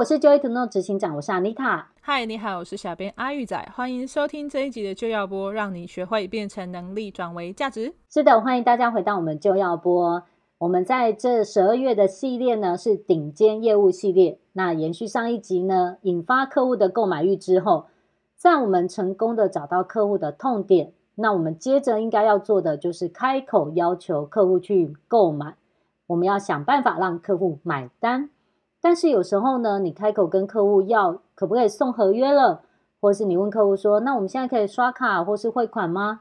我是 Joy to Know 执行长，我是 Anita。嗨，你好，我是小编阿玉仔，欢迎收听这一集的就要播，让你学会变成能力转为价值。是的，欢迎大家回到我们就要播。我们在这十二月的系列呢是顶尖业务系列。那延续上一集呢，引发客户的购买欲之后，在我们成功的找到客户的痛点，那我们接着应该要做的就是开口要求客户去购买。我们要想办法让客户买单。但是有时候呢，你开口跟客户要可不可以送合约了，或是你问客户说，那我们现在可以刷卡或是汇款吗？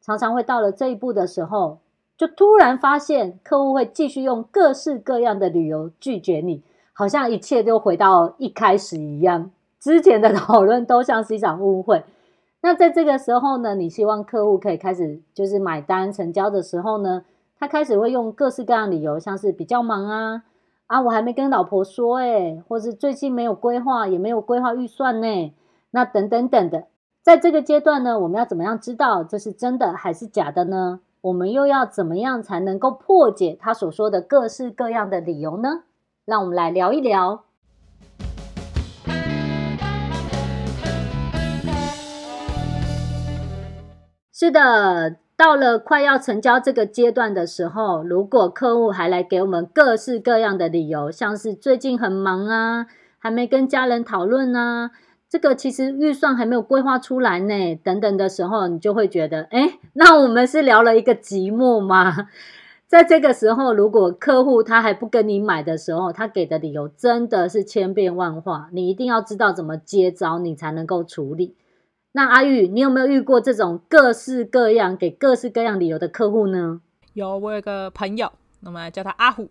常常会到了这一步的时候，就突然发现客户会继续用各式各样的理由拒绝你，好像一切都回到一开始一样，之前的讨论都像是一场误会。那在这个时候呢，你希望客户可以开始就是买单成交的时候呢，他开始会用各式各样理由，像是比较忙啊。啊，我还没跟老婆说诶，或是最近没有规划，也没有规划预算呢，那等等等的，在这个阶段呢，我们要怎么样知道这是真的还是假的呢？我们又要怎么样才能够破解他所说的各式各样的理由呢？让我们来聊一聊。是的。到了快要成交这个阶段的时候，如果客户还来给我们各式各样的理由，像是最近很忙啊，还没跟家人讨论啊，这个其实预算还没有规划出来呢，等等的时候，你就会觉得，诶，那我们是聊了一个寂寞吗？在这个时候，如果客户他还不跟你买的时候，他给的理由真的是千变万化，你一定要知道怎么接招，你才能够处理。那阿玉，你有没有遇过这种各式各样给各式各样理由的客户呢？有，我有个朋友，那么叫他阿虎，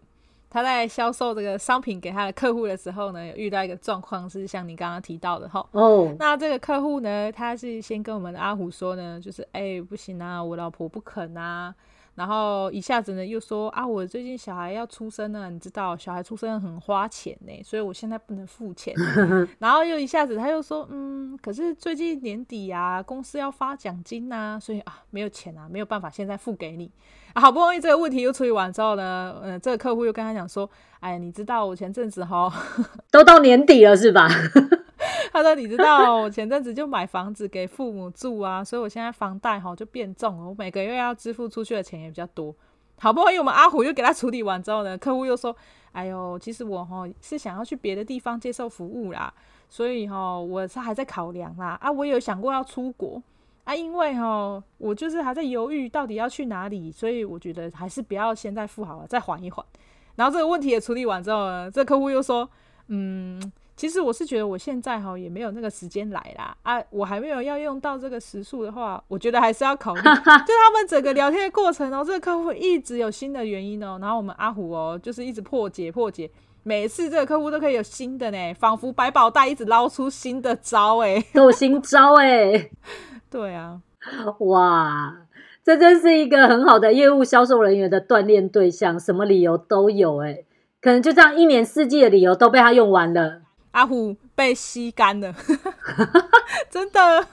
他在销售这个商品给他的客户的时候呢，有遇到一个状况是像你刚刚提到的哈。哦，那这个客户呢，他是先跟我们的阿虎说呢，就是哎、欸，不行啊，我老婆不肯啊。然后一下子呢，又说啊，我最近小孩要出生了，你知道，小孩出生很花钱呢，所以我现在不能付钱。然后又一下子他又说，嗯，可是最近年底啊，公司要发奖金呐，所以啊，没有钱啊，没有办法现在付给你。啊，好不容易这个问题又处理完之后呢，嗯，这个客户又跟他讲说，哎，你知道我前阵子哈，都到年底了是吧？他说：“你知道，我前阵子就买房子给父母住啊，所以我现在房贷哈就变重了，我每个月要支付出去的钱也比较多。好不容易我们阿虎又给他处理完之后呢，客户又说：‘哎呦，其实我哈是想要去别的地方接受服务啦，所以哈我是还在考量啦。啊，我有想过要出国啊，因为哈我就是还在犹豫到底要去哪里，所以我觉得还是不要现在付好了，再缓一缓。然后这个问题也处理完之后呢，这客户又说：‘嗯。’其实我是觉得我现在哈也没有那个时间来啦啊，我还没有要用到这个时数的话，我觉得还是要考虑。就他们整个聊天的过程哦，这个客户一直有新的原因哦，然后我们阿虎哦就是一直破解破解，每次这个客户都可以有新的呢，仿佛百宝袋一直捞出新的招哎，都有新招哎，对啊，哇，这真是一个很好的业务销售人员的锻炼对象，什么理由都有哎，可能就这样一年四季的理由都被他用完了。阿虎被吸干了，真的。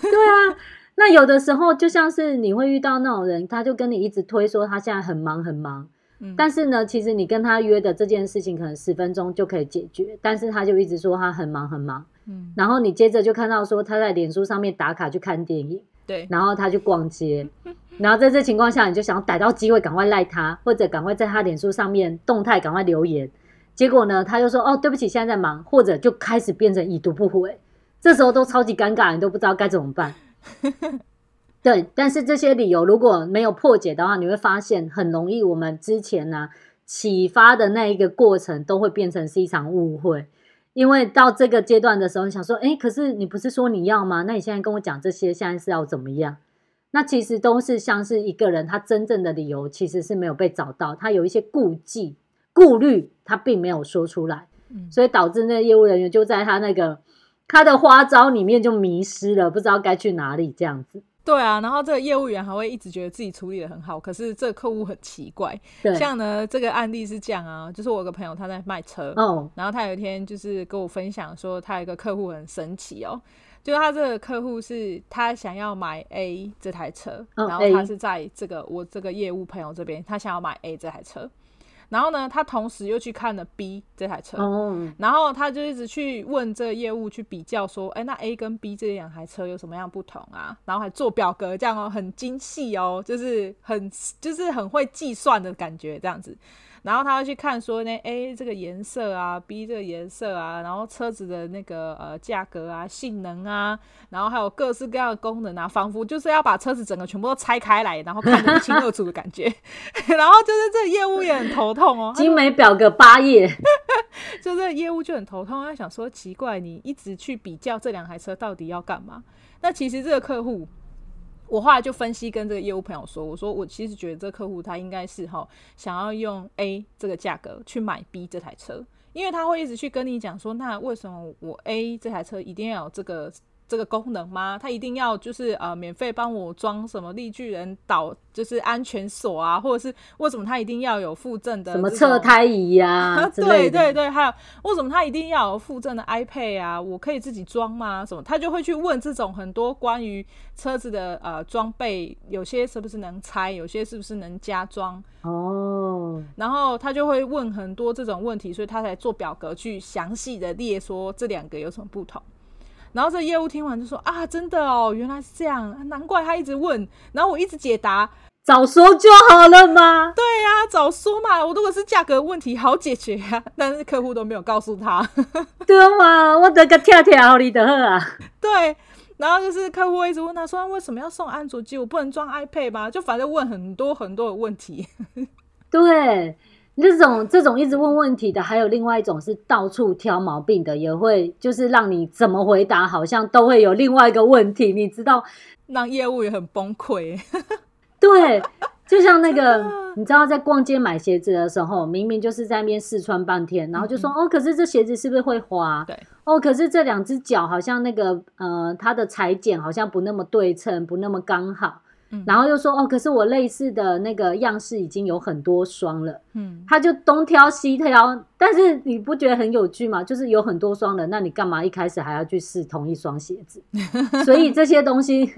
对啊，那有的时候就像是你会遇到那种人，他就跟你一直推说他现在很忙很忙，嗯，但是呢，其实你跟他约的这件事情可能十分钟就可以解决，但是他就一直说他很忙很忙，嗯，然后你接着就看到说他在脸书上面打卡去看电影，对，然后他去逛街，然后在这情况下，你就想要逮到机会赶快赖他，或者赶快在他脸书上面动态赶快留言。结果呢，他就说：“哦，对不起，现在在忙。”或者就开始变成已读不回，这时候都超级尴尬，你都不知道该怎么办。对，但是这些理由如果没有破解的话，你会发现很容易，我们之前呢启发的那一个过程都会变成是一场误会。因为到这个阶段的时候，你想说：“诶，可是你不是说你要吗？那你现在跟我讲这些，现在是要怎么样？”那其实都是像是一个人他真正的理由其实是没有被找到，他有一些顾忌。顾虑他并没有说出来，所以导致那个业务人员就在他那个他的花招里面就迷失了，不知道该去哪里这样子。对啊，然后这个业务员还会一直觉得自己处理的很好，可是这个客户很奇怪。像呢这个案例是这样啊，就是我有个朋友他在卖车，哦，然后他有一天就是跟我分享说，他有一个客户很神奇哦，就是他这个客户是他想要买 A 这台车，哦，然后他是在这个我这个业务朋友这边，他想要买 A 这台车。然后呢，他同时又去看了 B 这台车，哦，然后他就一直去问这个业务去比较说，哎，那 A 跟 B 这两台车有什么样不同啊？然后还做表格这样哦，很精细哦，就是很就是很会计算的感觉这样子。然后他会去看说呢，A 这个颜色啊，B 这个颜色啊，然后车子的那个呃价格啊、性能啊，然后还有各式各样的功能啊，仿佛就是要把车子整个全部都拆开来，然后看得一清二楚的感觉。然后就是这个业务也很头痛哦，精美表格八页，就这个业务就很头痛，他想说奇怪，你一直去比较这两台车到底要干嘛？那其实这个客户。我后来就分析跟这个业务朋友说，我说我其实觉得这个客户他应该是哈想要用 A 这个价格去买 B 这台车，因为他会一直去跟你讲说，那为什么我 A 这台车一定要有这个？这个功能吗？他一定要就是呃免费帮我装什么绿巨人导，就是安全锁啊，或者是为什么他一定要有附赠的什么侧胎仪 呀？对对对，还有为什么他一定要有附赠的 iPad 啊？我可以自己装吗？什么？他就会去问这种很多关于车子的呃装备，有些是不是能拆，有些是不是能加装哦。然后他就会问很多这种问题，所以他才做表格去详细的列说这两个有什么不同。然后这业务听完就说啊，真的哦，原来是这样，难怪他一直问，然后我一直解答，早说就好了嘛。对呀、啊，早说嘛，我如果是价格问题好解决呀、啊，但是客户都没有告诉他。对嘛，我得个跳跳你的啊。对，然后就是客户一直问他说，为什么要送安卓机？我不能装 iPad 吗？就反正问很多很多的问题。对。这种这种一直问问题的，还有另外一种是到处挑毛病的，也会就是让你怎么回答，好像都会有另外一个问题，你知道，让业务也很崩溃。对，就像那个，你知道，在逛街买鞋子的时候，明明就是在那边试穿半天，然后就说哦，可是这鞋子是不是会滑？对，哦，可是这两只脚好像那个呃，它的裁剪好像不那么对称，不那么刚好。然后又说哦，可是我类似的那个样式已经有很多双了，嗯，他就东挑西挑，但是你不觉得很有趣吗？就是有很多双了，那你干嘛一开始还要去试同一双鞋子？所以这些东西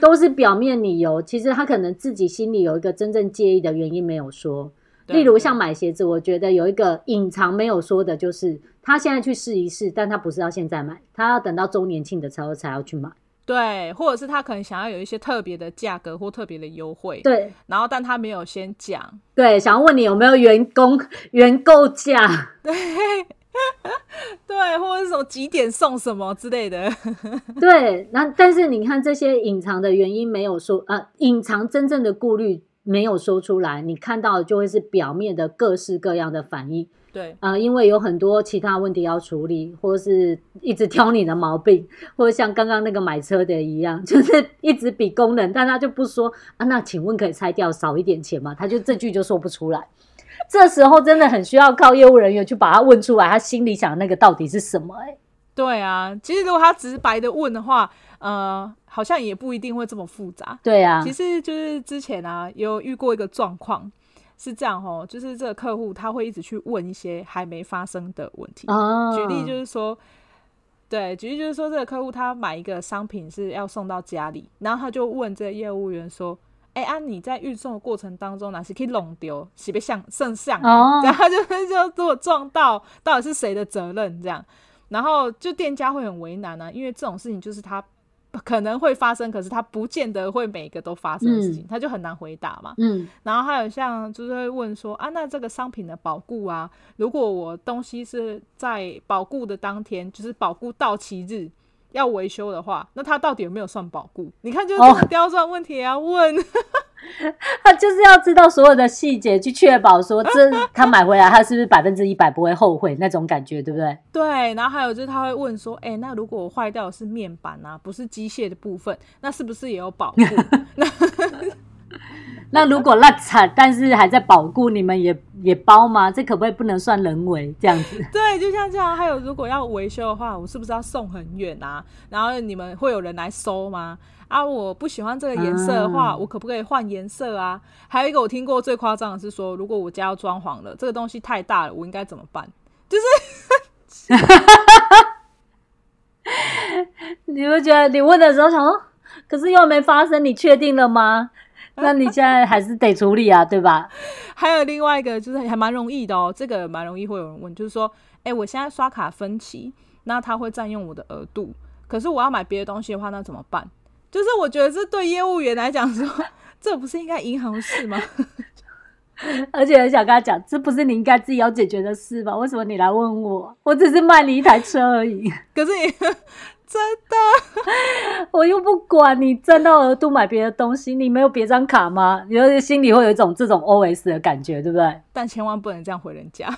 都是表面理由，其实他可能自己心里有一个真正介意的原因没有说。例如像买鞋子，我觉得有一个隐藏没有说的，就是他现在去试一试，但他不是要现在买，他要等到周年庆的时候才要去买。对，或者是他可能想要有一些特别的价格或特别的优惠，对，然后但他没有先讲，对，想要问你有没有员工原购价，对，对，或者是什么几点送什么之类的，对，那但是你看这些隐藏的原因没有说，呃，隐藏真正的顾虑没有说出来，你看到的就会是表面的各式各样的反应。对，啊、呃，因为有很多其他问题要处理，或者是一直挑你的毛病，或者像刚刚那个买车的一样，就是一直比功能，但他就不说啊。那请问可以拆掉少一点钱吗？他就这句就说不出来。这时候真的很需要靠业务人员去把他问出来，他心里想的那个到底是什么、欸？哎，对啊，其实如果他直白的问的话，呃，好像也不一定会这么复杂。对啊，其实就是之前啊，有遇过一个状况。是这样哦，就是这个客户他会一直去问一些还没发生的问题。Oh. 举例就是说，对，举例就是说，这个客户他买一个商品是要送到家里，然后他就问这个业务员说：“哎、欸，啊，你在运送的过程当中，哪些可以弄丢，是不是像圣像？” oh. 然后就就如果撞到，到底是谁的责任？这样，然后就店家会很为难啊，因为这种事情就是他。可能会发生，可是他不见得会每个都发生的事情，嗯、他就很难回答嘛。嗯，然后还有像就是会问说啊，那这个商品的保固啊，如果我东西是在保固的当天，就是保固到期日要维修的话，那他到底有没有算保固？你看，就是这种刁钻问题也要问。哦 他就是要知道所有的细节，去确保说这他买回来他是不是百分之一百不会后悔那种感觉，对不对？对。然后还有就是他会问说，哎、欸，那如果我坏掉的是面板啊，不是机械的部分，那是不是也有保护？那 那如果烂惨，但是还在保固，你们也也包吗？这可不可以不能算人为这样子？对，就像这样。还有如果要维修的话，我是不是要送很远啊？然后你们会有人来收吗？啊，我不喜欢这个颜色的话，嗯、我可不可以换颜色啊？还有一个我听过最夸张的是说，如果我家要装潢了，这个东西太大了，我应该怎么办？就是，你会觉得你问的时候想说，可是又没发生，你确定了吗？那你现在还是得处理啊，对吧？还有另外一个就是还蛮容易的哦，这个蛮容易会有人问，就是说，哎、欸，我现在刷卡分期，那他会占用我的额度，可是我要买别的东西的话，那怎么办？就是我觉得这对业务员来讲说，这不是应该银行的事吗？而且很想跟他讲，这不是你应该自己要解决的事吗？为什么你来问我？我只是卖你一台车而已。可是你 真的，我又不管你赚到额度买别的东西，你没有别张卡吗？你就心里会有一种这种 OS 的感觉，对不对？但千万不能这样回人家。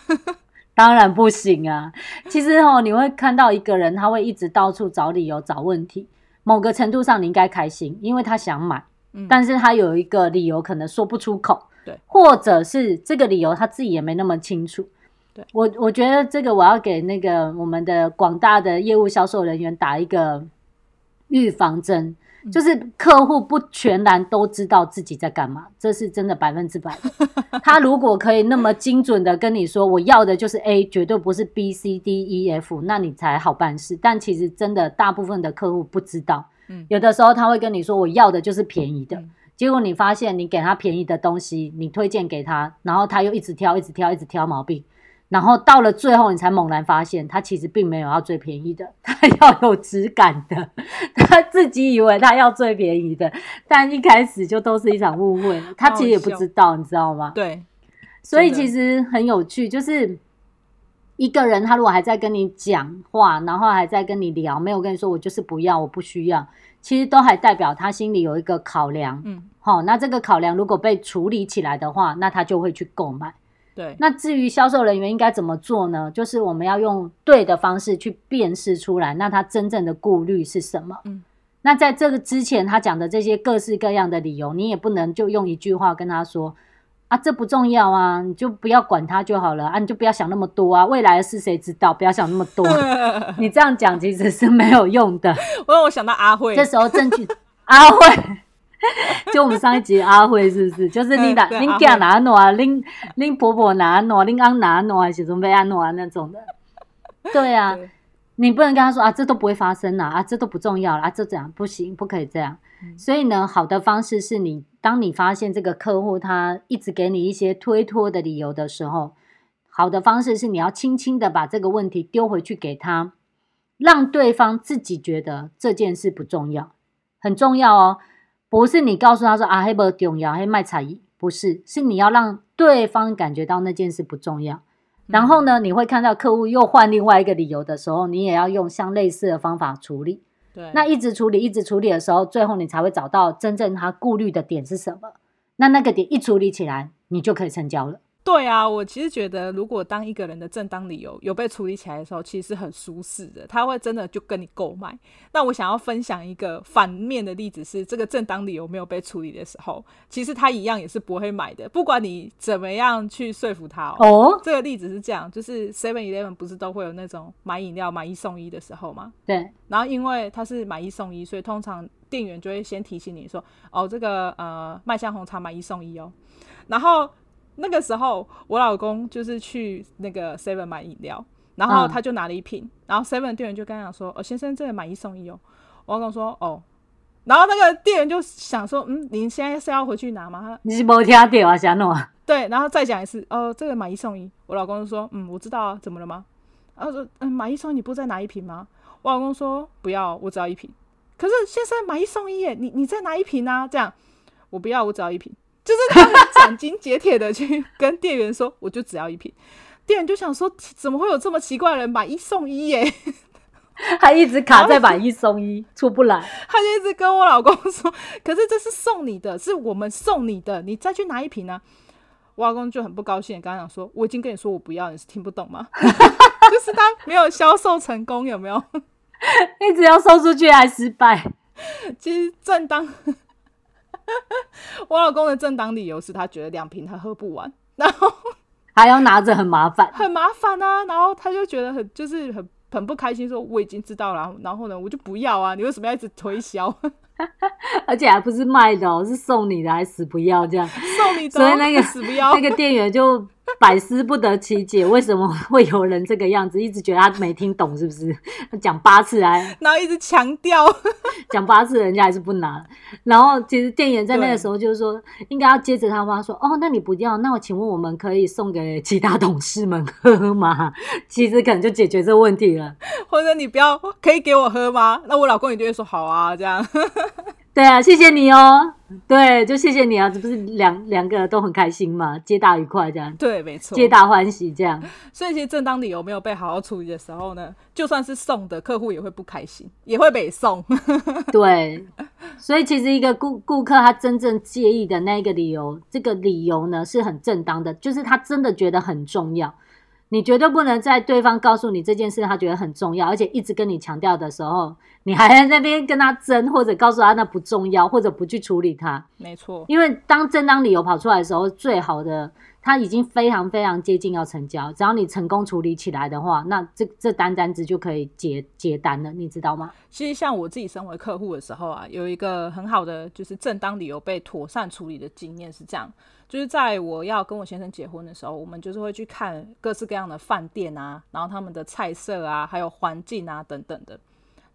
当然不行啊！其实哦，你会看到一个人，他会一直到处找理由、找问题。某个程度上，你应该开心，因为他想买，嗯，但是他有一个理由可能说不出口。对，或者是这个理由他自己也没那么清楚。对，我我觉得这个我要给那个我们的广大的业务销售人员打一个预防针，嗯，就是客户不全然都知道自己在干嘛，这是真的百分之百的。他如果可以那么精准的跟你说，我要的就是 A，绝对不是 B、C、D、E、F，那你才好办事。但其实真的大部分的客户不知道，嗯，有的时候他会跟你说，我要的就是便宜的。嗯结果你发现，你给他便宜的东西，你推荐给他，然后他又一直挑，一直挑，一直挑毛病，然后到了最后，你才猛然发现，他其实并没有要最便宜的，他要有质感的，他自己以为他要最便宜的，但一开始就都是一场误会，他其实也不知道，你知道吗？对，所以其实很有趣，就是一个人他如果还在跟你讲话，然后还在跟你聊，没有跟你说我就是不要，我不需要。其实都还代表他心里有一个考量，嗯，好，那这个考量如果被处理起来的话，那他就会去购买。对，那至于销售人员应该怎么做呢？就是我们要用对的方式去辨识出来，那他真正的顾虑是什么？嗯，那在这个之前他讲的这些各式各样的理由，你也不能就用一句话跟他说。啊，这不重要啊，你就不要管他就好了啊，你就不要想那么多啊，未来的事 谁知道？不要想那么多，你这样讲其实是没有用的。我让我想到阿慧，这时候证据阿慧，就我们上一集阿慧是不是？就是你哪，你家哪诺啊，恁恁婆婆哪哪，恁安哪哪还是准备安哪那种的。对啊，对你不能跟他说啊，这都不会发生啊，啊，这都不重要啊，这这样不行，不可以这样。嗯、所以呢，好的方式是你。当你发现这个客户他一直给你一些推脱的理由的时候，好的方式是你要轻轻的把这个问题丢回去给他，让对方自己觉得这件事不重要，很重要哦。不是你告诉他说啊，黑不重要，黑卖才艺，不是，是你要让对方感觉到那件事不重要。然后呢，你会看到客户又换另外一个理由的时候，你也要用像类似的方法处理。对，那一直处理，一直处理的时候，最后你才会找到真正他顾虑的点是什么。那那个点一处理起来，你就可以成交了。对啊，我其实觉得，如果当一个人的正当理由有被处理起来的时候，其实是很舒适的，他会真的就跟你购买。那我想要分享一个反面的例子是，这个正当理由没有被处理的时候，其实他一样也是不会买的，不管你怎么样去说服他哦。哦，这个例子是这样，就是 Seven Eleven 不是都会有那种买饮料买一送一的时候吗？对。然后因为它是买一送一，所以通常店员就会先提醒你说：“哦，这个呃麦香红茶买一送一哦。”然后。那个时候，我老公就是去那个 Seven 买饮料，然后他就拿了一瓶，嗯、然后 Seven 店员就跟他讲说：“哦，先生，这个买一送一哦。”我老公说：“哦。”然后那个店员就想说：“嗯，您现在是要回去拿吗？”你是没听到啊，想弄啊？对，然后再讲一次：“哦，这个买一送一。”我老公就说：“嗯，我知道啊，怎么了吗？”然后说：“嗯，买一送一，你不再拿一瓶吗？”我老公说：“不要，我只要一瓶。”可是先生买一送一耶，你你再拿一瓶啊？这样我不要，我只要一瓶。就是他们斩钉截铁的去跟店员说，我就只要一瓶。店员就想说，怎么会有这么奇怪的人买一送一耶？他一直卡在买一送一出不来。他就一直跟我老公说，可是这是送你的，是我们送你的，你再去拿一瓶呢、啊。我老公就很不高兴，刚刚讲说，我已经跟你说我不要，你是听不懂吗？就是他没有销售成功，有没有？一直要售出去还失败。其实正当。我老公的正当理由是他觉得两瓶他喝不完，然后 还要拿着很麻烦，很麻烦啊。然后他就觉得很就是很很不开心，说我已经知道了，然后呢我就不要啊，你为什么要一直推销？而且还不是卖的哦，是送你的，还死不要这样送你的，所以那个死不要，那个店员就百思不得其解，为什么会有人这个样子？一直觉得他没听懂，是不是？讲八次来，然后一直强调 讲八次，人家还是不拿。然后其实店员在那个时候就是说，应该要接着他妈说：“哦，那你不要，那我请问我们可以送给其他同事们喝吗？”其实可能就解决这个问题了。或者你不要，可以给我喝吗？那我老公也就会说：“好啊。”这样。对啊，谢谢你哦。对，就谢谢你啊，这不是两两个都很开心嘛，皆大愉快这样。对，没错，皆大欢喜这样。所以其实正当理由没有被好好处理的时候呢，就算是送的客户也会不开心，也会被送。对，所以其实一个顾顾客他真正介意的那个理由，这个理由呢是很正当的，就是他真的觉得很重要。你绝对不能在对方告诉你这件事，他觉得很重要，而且一直跟你强调的时候，你还在那边跟他争，或者告诉他那不重要，或者不去处理他。没错，因为当正当理由跑出来的时候，最好的他已经非常非常接近要成交，只要你成功处理起来的话，那这这单单子就可以结结单了，你知道吗？其实像我自己身为客户的时候啊，有一个很好的就是正当理由被妥善处理的经验是这样。就是在我要跟我先生结婚的时候，我们就是会去看各式各样的饭店啊，然后他们的菜色啊，还有环境啊等等的。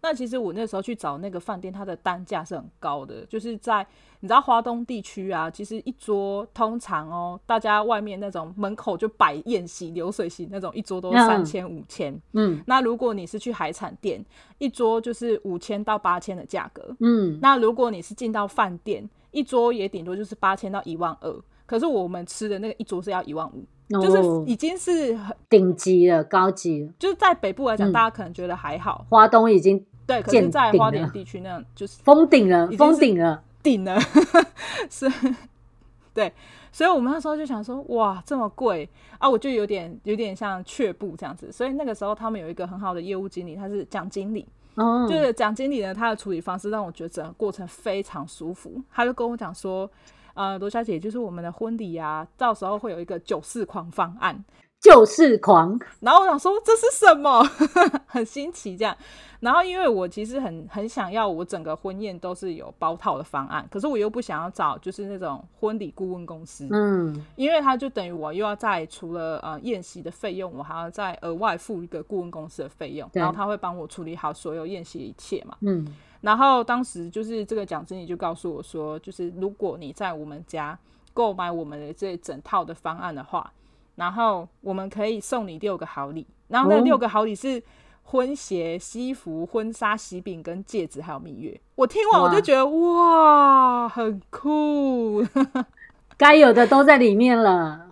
那其实我那时候去找那个饭店，它的单价是很高的。就是在你知道华东地区啊，其实一桌通常哦，大家外面那种门口就摆宴席、流水席那种，一桌都三千五千。嗯，那如果你是去海产店，一桌就是五千到八千的价格。嗯，那如果你是进到饭店，一桌也顶多就是八千到一万二。可是我们吃的那个一桌是要一万五，哦，就是已经是很顶级了，高级了。就是在北部来讲，嗯，大家可能觉得还好。花东已经对，可是在花莲地区那样就是封顶了，封顶了，顶了。是，对，所以我们那时候就想说，哇，这么贵啊！我就有点有点像却步这样子。所以那个时候他们有一个很好的业务经理，他是蒋经理，哦，就是蒋经理呢，他的处理方式让我觉得整个过程非常舒服。他就跟我讲说。呃，罗小姐，就是我们的婚礼啊，到时候会有一个九四狂方案，酒肆狂。然后我想说这是什么，很新奇这样。然后因为我其实很很想要我整个婚宴都是有包套的方案，可是我又不想要找就是那种婚礼顾问公司，嗯，因为他就等于我又要再除了呃宴席的费用，我还要再额外付一个顾问公司的费用，然后他会帮我处理好所有宴席一切嘛，嗯。然后当时就是这个讲经理就告诉我说，就是如果你在我们家购买我们的这整套的方案的话，然后我们可以送你六个好礼，然后那六个好礼是婚鞋、西服、婚纱、喜饼跟戒指，还有蜜月。我听完我就觉得哇，哇，很酷，该有的都在里面了。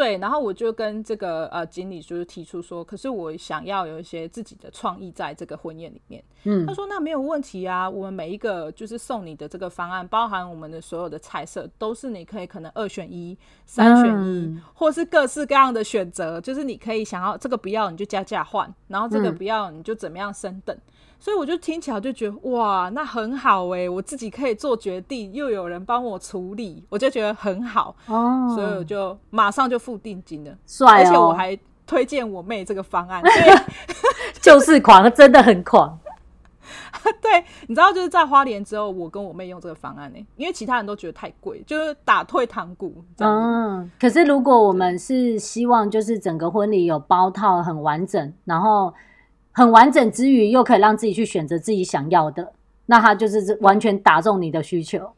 对，然后我就跟这个呃经理就是提出说，可是我想要有一些自己的创意在这个婚宴里面。嗯，他说那没有问题啊，我们每一个就是送你的这个方案，包含我们的所有的菜色，都是你可以可能二选一、三选一，嗯、或是各式各样的选择，就是你可以想要这个不要你就加价换，然后这个不要你就怎么样升等。嗯所以我就听起来就觉得哇，那很好哎、欸，我自己可以做决定，又有人帮我处理，我就觉得很好哦。所以我就马上就付定金了，帅哦！而且我还推荐我妹这个方案，对，就是狂，真的很狂。对，你知道就是在花莲之后，我跟我妹用这个方案呢、欸，因为其他人都觉得太贵，就是打退堂鼓。嗯，可是如果我们是希望就是整个婚礼有包套很完整，然后。很完整之余，又可以让自己去选择自己想要的，那他就是完全打中你的需求，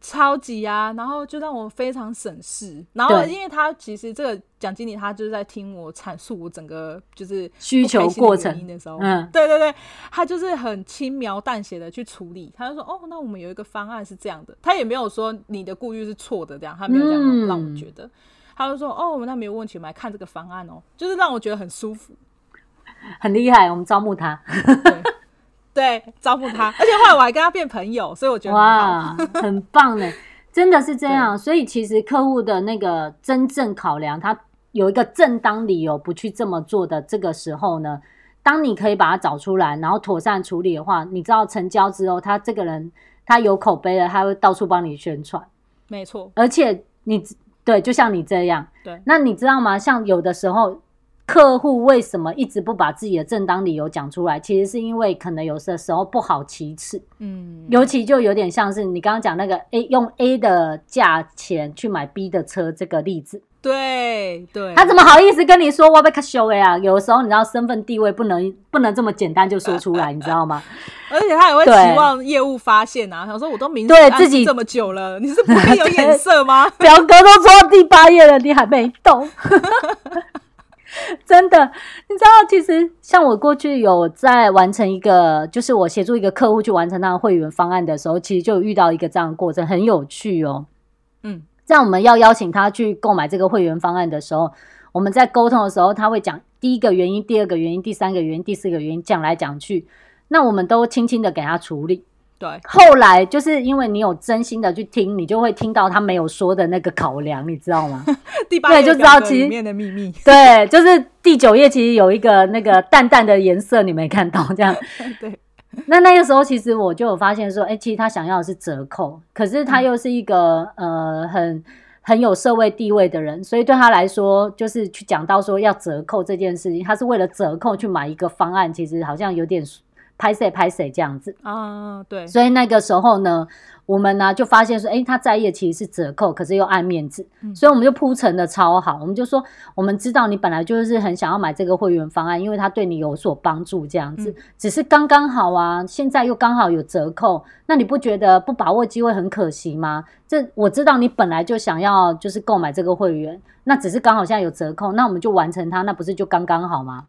超级啊！然后就让我非常省事。然后，因为他其实这个蒋经理他就是在听我阐述我整个就是需求过程的时候，嗯，对对对，他就是很轻描淡写的去处理。他就说：“哦，那我们有一个方案是这样的。”他也没有说你的顾虑是错的，这样他没有这样让我觉得。嗯、他就说：“哦，那没有问题，我们来看这个方案哦。”就是让我觉得很舒服。很厉害，我们招募他，对，对，招募他，而且后来我还跟他变朋友，所以我觉得很哇，很棒呢，真的是这样。所以其实客户的那个真正考量，他有一个正当理由不去这么做的这个时候呢，当你可以把它找出来，然后妥善处理的话，你知道成交之后，他这个人他有口碑了，他会到处帮你宣传，没错。而且你对，就像你这样，对，那你知道吗？像有的时候。客户为什么一直不把自己的正当理由讲出来？其实是因为可能有的时候不好启齿，嗯，尤其就有点像是你刚刚讲那个 A 用 A 的价钱去买 B 的车这个例子，对对，他怎么好意思跟你说我被卡修了呀？有的时候你知道身份地位不能不能这么简单就说出来，你知道吗？而且他也会期望业务发现啊，想说我都明对自己这么久了，你是不会有 眼色吗？表格都做到第八页了，你还没动。真的，你知道，其实像我过去有在完成一个，就是我协助一个客户去完成他的会员方案的时候，其实就遇到一个这样的过程，很有趣哦。嗯，在我们要邀请他去购买这个会员方案的时候，我们在沟通的时候，他会讲第一个原因、第二个原因、第三个原因、第四个原因，讲来讲去，那我们都轻轻的给他处理。对，后来就是因为你有真心的去听，你就会听到他没有说的那个考量，你知道吗？第八页就知道其里面的秘密。对，就是第九页其实有一个那个淡淡的颜色，你没看到这样。对，那那个时候其实我就有发现说，哎、欸，其实他想要的是折扣，可是他又是一个、嗯、呃很很有社会地位的人，所以对他来说，就是去讲到说要折扣这件事情，他是为了折扣去买一个方案，其实好像有点。拍谁拍谁这样子啊，对，所以那个时候呢，我们呢就发现说，诶，他在意的其实是折扣，可是又爱面子，嗯、所以我们就铺陈的超好。我们就说，我们知道你本来就是很想要买这个会员方案，因为他对你有所帮助，这样子，嗯、只是刚刚好啊，现在又刚好有折扣，那你不觉得不把握机会很可惜吗？这我知道你本来就想要就是购买这个会员，那只是刚好现在有折扣，那我们就完成它，那不是就刚刚好吗？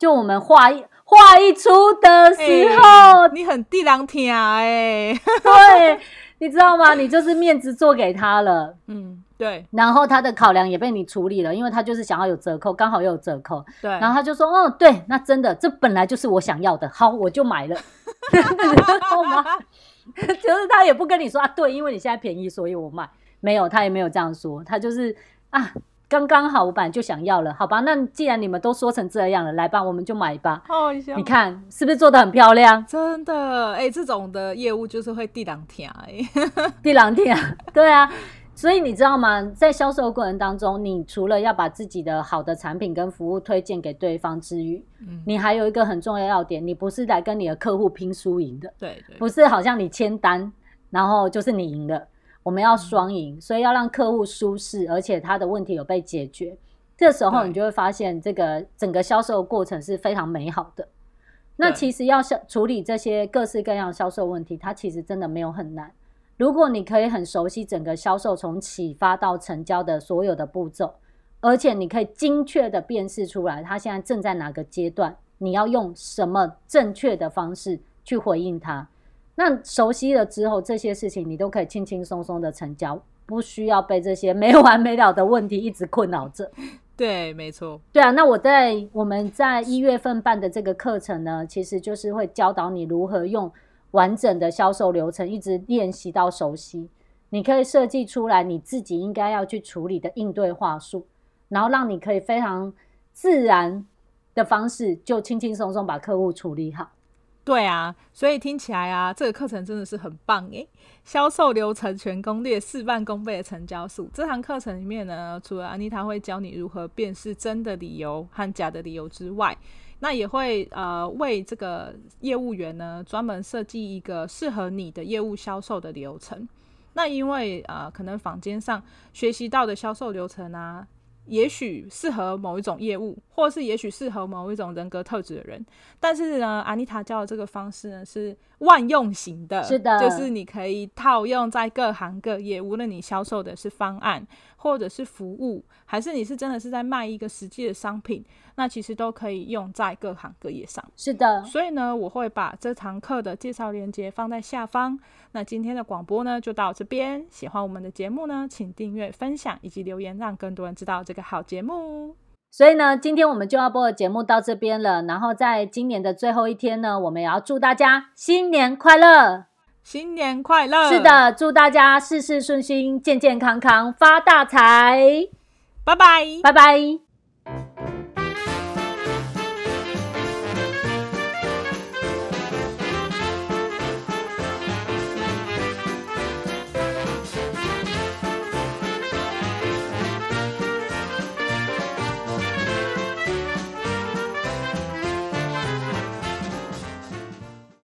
就我们画一。话一出的时候，欸、你很地狼听哎，对，你知道吗？你就是面子做给他了，嗯，对。然后他的考量也被你处理了，因为他就是想要有折扣，刚好又有折扣，对。然后他就说：“哦，对，那真的，这本来就是我想要的，好，我就买了。”知道吗？就是他也不跟你说啊，对，因为你现在便宜，所以我买。没有，他也没有这样说，他就是啊。刚刚好，我本来就想要了，好吧？那既然你们都说成这样了，来吧，我们就买吧。哦，你看是不是做的很漂亮？真的，哎、欸，这种的业务就是会地两天，哎，地两天，对啊。所以你知道吗？在销售过程当中，你除了要把自己的好的产品跟服务推荐给对方之余，嗯，你还有一个很重要要点，你不是来跟你的客户拼输赢的，对，对，不是好像你签单，然后就是你赢了。我们要双赢，所以要让客户舒适，而且他的问题有被解决。这时候你就会发现，这个整个销售过程是非常美好的。那其实要销处理这些各式各样销售问题，它其实真的没有很难。如果你可以很熟悉整个销售从启发到成交的所有的步骤，而且你可以精确的辨识出来他现在正在哪个阶段，你要用什么正确的方式去回应他。那熟悉了之后，这些事情你都可以轻轻松松的成交，不需要被这些没完没了的问题一直困扰着。对，没错。对啊，那我在我们在一月份办的这个课程呢，其实就是会教导你如何用完整的销售流程，一直练习到熟悉。你可以设计出来你自己应该要去处理的应对话术，然后让你可以非常自然的方式，就轻轻松松把客户处理好。对啊，所以听起来啊，这个课程真的是很棒诶！销售流程全攻略，事半功倍的成交术。这堂课程里面呢，除了安妮塔会教你如何辨识真的理由和假的理由之外，那也会呃为这个业务员呢专门设计一个适合你的业务销售的流程。那因为呃可能坊间上学习到的销售流程啊。也许适合某一种业务，或是也许适合某一种人格特质的人，但是呢，安妮塔教的这个方式呢是万用型的，是的，就是你可以套用在各行各业，无论你销售的是方案，或者是服务，还是你是真的是在卖一个实际的商品，那其实都可以用在各行各业上。是的，所以呢，我会把这堂课的介绍链接放在下方。那今天的广播呢就到这边，喜欢我们的节目呢，请订阅、分享以及留言，让更多人知道这个好节目。所以呢，今天我们就要播的节目到这边了。然后在今年的最后一天呢，我们也要祝大家新年快乐。新年快乐！是的，祝大家事事顺心、健健康康、发大财！拜拜，拜拜。